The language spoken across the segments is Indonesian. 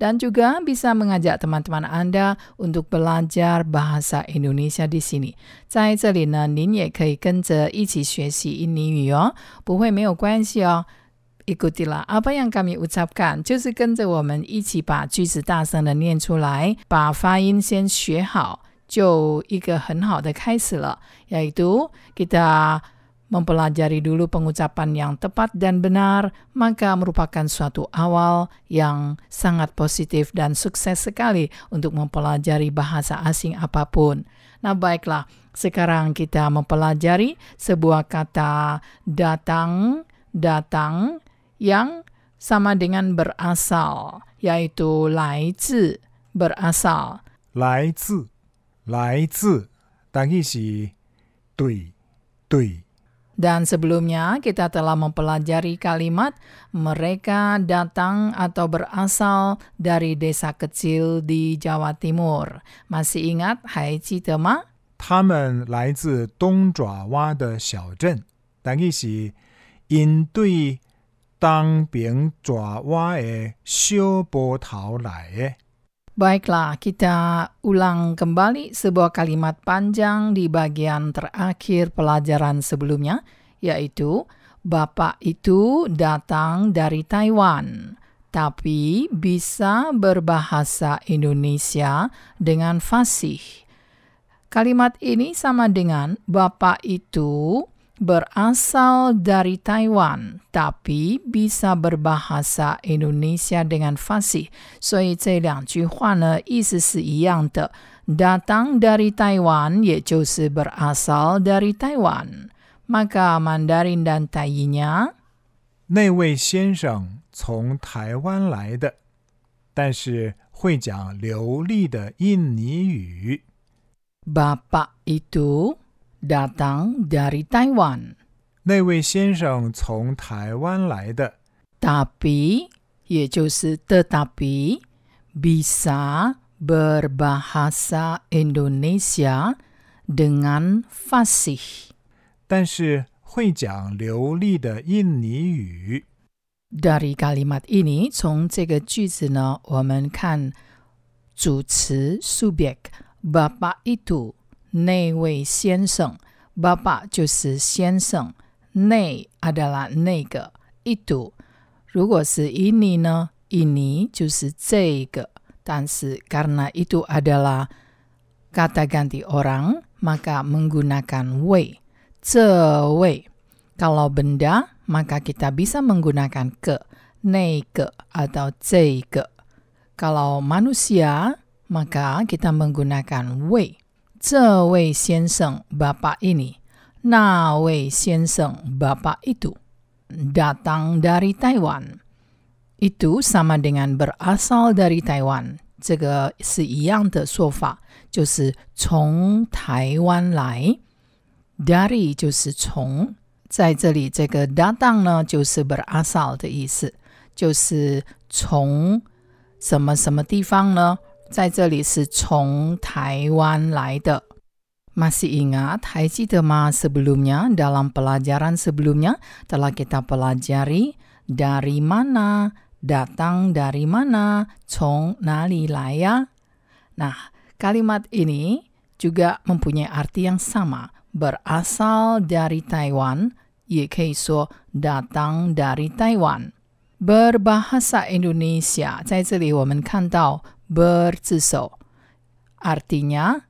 Dan juga bisa mengajak teman-teman Anda untuk belajar bahasa Indonesia di sini. 在这里呢，您也可以跟着一起学习印尼语哦，不会没有关系哦。Ikutilah apa yang kami ucapkan，就是跟着我们一起把句子大声的念出来，把发音先学好，就一个很好的开始了。Yaitu kita mempelajari dulu pengucapan yang tepat dan benar, maka merupakan suatu awal yang sangat positif dan sukses sekali untuk mempelajari bahasa asing apapun. Nah, baiklah, sekarang kita mempelajari sebuah kata datang, datang yang sama dengan berasal, yaitu 来自 berasal. 来自，来自，但意是对，对。 Dan sebelumnya kita telah mempelajari kalimat mereka datang atau berasal dari desa kecil di Jawa Timur. Masih ingat? Hai Citema? 他们来自东爪哇的小镇，但意是因对当兵爪哇的小波头来的。 Baiklah, kita ulang kembali sebuah kalimat panjang di bagian terakhir pelajaran sebelumnya, yaitu Bapak itu datang dari Taiwan, tapi bisa berbahasa Indonesia dengan fasih. Kalimat ini sama dengan Bapak itu berasal dari Taiwan, tapi bisa berbahasa Indonesia dengan fasih. 所以这两句话呢，意思是一样的。datang dari Taiwan 也就是 berasal dari Taiwan. Maka Mandarin dan Tai-nya 那位先生从台湾来的，但是会讲流利的印尼语。 Bapak itu datang dari Taiwan, 那位先生从台湾来的， tapi 也就是 tetapi bisa berbahasa Indonesia dengan fasih. 但是会讲流利的印尼语。 Dari kalimat ini, 从这个句子呢，我们看主词 subjek bapak itu 那位先生，bapak 就是先生，那 adalah 那个 itu。如果是 ini 呢，ini 就是这个，但是 karena itu adalah kata ganti orang, maka menggunakan 位。这位 kalau benda, maka kita bisa menggunakan ke, 那个 atau 这个。Kalau manusia, maka kita menggunakan 位。 这位先生 bapak ini, 那位先生 bapak itu datang dari Taiwan. Itu sama dengan berasal dari Taiwan. 这个是一样的说法，就是从台湾来。dari 就是从，在这里这个 datang 呢就是 berasal 的意思，就是从什么什么地方呢？ 在这里是从台湾来的。Masih ingat, hai cita ma sebelumnya dalam pelajaran sebelumnya telah kita pelajari dari mana, datang dari mana, 从哪里来呀？Nah, kalimat ini juga mempunyai arti yang sama, berasal dari Taiwan, 也可以说 datang dari Taiwan. Berbahasa Indonesia，在这里我们看到 ber 字首，artinya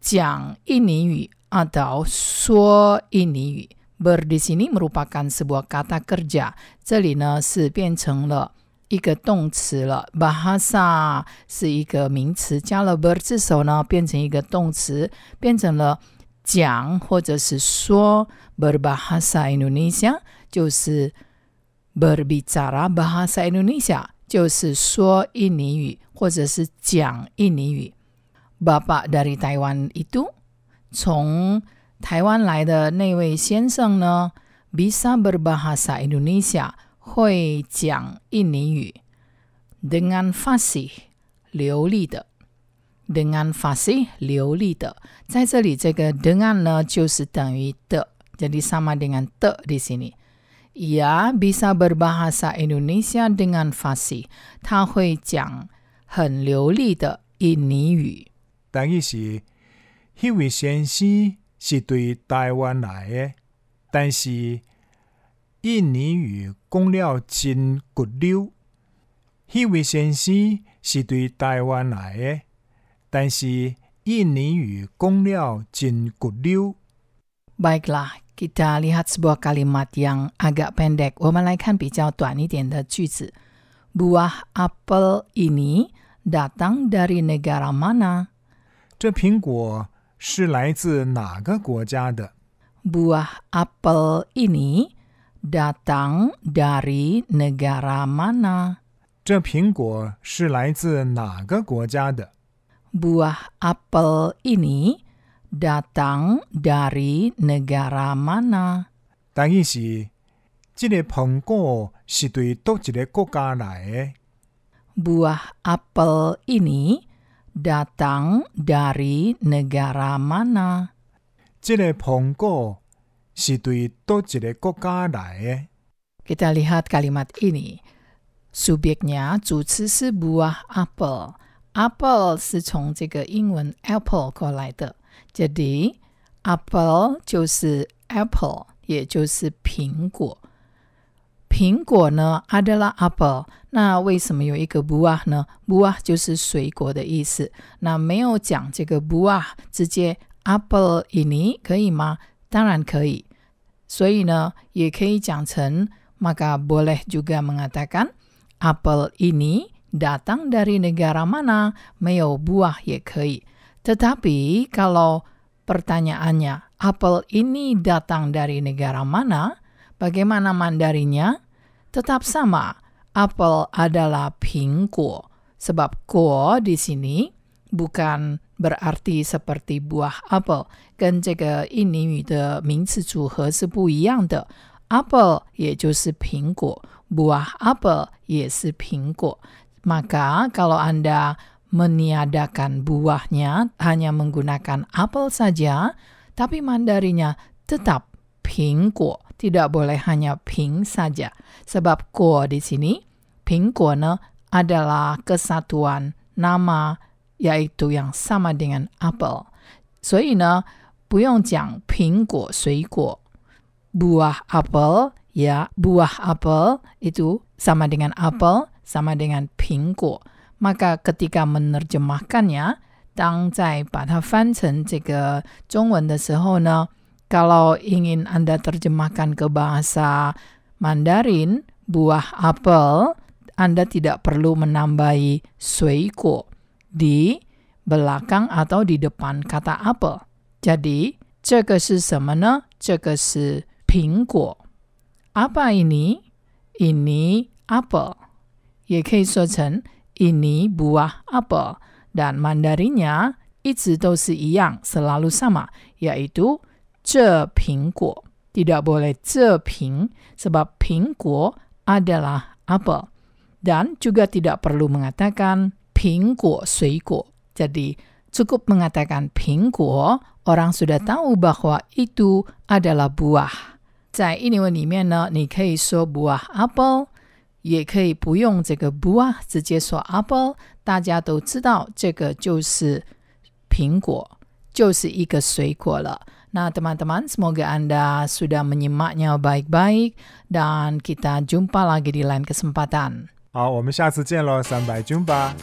讲印尼语 atau 说印尼语。ber di sini merupakan sebuah kata kerja，这里呢是变成了一个动词了。bahasa 是一个名词，加了 ber 字首呢，变成一个动词，变成了讲或者是说。berbahasa Indonesia 就是 berbicara bahasa Indonesia， 就是说印尼语或者是讲印尼语。Bapa dari Taiwan itu 从台湾来的那位先生呢，bisa berbahasa Indonesia 会讲印尼语，dengan fasih 流利的，dengan fasih 流利的，在这里这个 dengan 呢就是等于的，jadi sama dengan de di sini。Ia bisa berbahasa Indonesia dengan fasih，他会讲很流利的印尼语。等于是，迄位先生是对台湾来的，但是印尼语讲了真骨溜。迄位先生是对台湾来的，但是印尼语讲了真骨溜。Baiklah, kita lihat sebuah kalimat yang agak pendek. 我们来看比较短一点的句子。Buah apel ini datang dari negara mana？这苹果是来自哪个国家的？ Buah apel ini datang dari negara mana？这苹果是来自哪个国家的？ Buah apel ini datang dari negara mana？等于是，这个苹果是对倒一个国家来的？ Buah apel ini datang dari negara mana？这个苹果是对倒一个国家来的？ Kita lihat kalimat ini. Subjeknya 主词是 buah apel. Apple 是从这个英文 apple 过来的 ，jadi apple 就是 apple，也就是苹果。苹果呢，adalah apple。那为什么有一个 buah 呢？buah 就是水果的意思。那没有讲这个 buah，直接 apple ini 可以吗？当然可以。所以呢，也可以讲成 maka boleh juga mengatakan apel ini datang dari negara mana? 没有 buah 也可以。 tetapi kalau pertanyaannya, apel ini datang dari negara mana? Bagaimana mandarinya? Tetap sama, apel adalah pingkuo. Sebab kuo di sini bukan berarti seperti buah apel. Kan Gen ini de ming si zu he si bu. Apel ye. Buah apel ye si. Maka kalau Anda meniadakan buahnya hanya menggunakan apel saja, tapi mandarinya tetap 苹果，tidak boleh hanya 苹 saja. Sebab ko di sini 苹果呢 adalah kesatuan nama yaitu yang sama dengan apel. 所以呢，不用讲苹果水果，buah apel ya buah apel itu sama dengan apel sama dengan 苹果。 maka ketika menerjemahkannya，当在把它翻成这个中文的时候呢，kalau ingin Anda terjemahkan ke bahasa Mandarin, buah apel, Anda tidak perlu menambahi 水果 di belakang atau di depan kata apel. Jadi, 这个是什么呢？这个是苹果。Apa ini? Ini apel. 也可以说成 ini buah apel. Dan Mandarinnya 一直都是一样，selalu sama, yaitu 这苹果。Tidak boleh 这苹 sebab 苹果 adalah apel. Dan juga tidak perlu mengatakan 苹果水果。Jadi cukup mengatakan 苹果 orang sudah tahu bahwa itu adalah buah. 在印尼文里面呢，你可以说 buah apel， 也可以不用这个 buah，直接说 apel，大家都知道这个就是苹果，就是一个水果了。Nah, teman-teman, semoga Anda sudah menyimaknya baik-baik dan kita jumpa lagi di lain kesempatan. 好，我们下次见喽，三百军吧。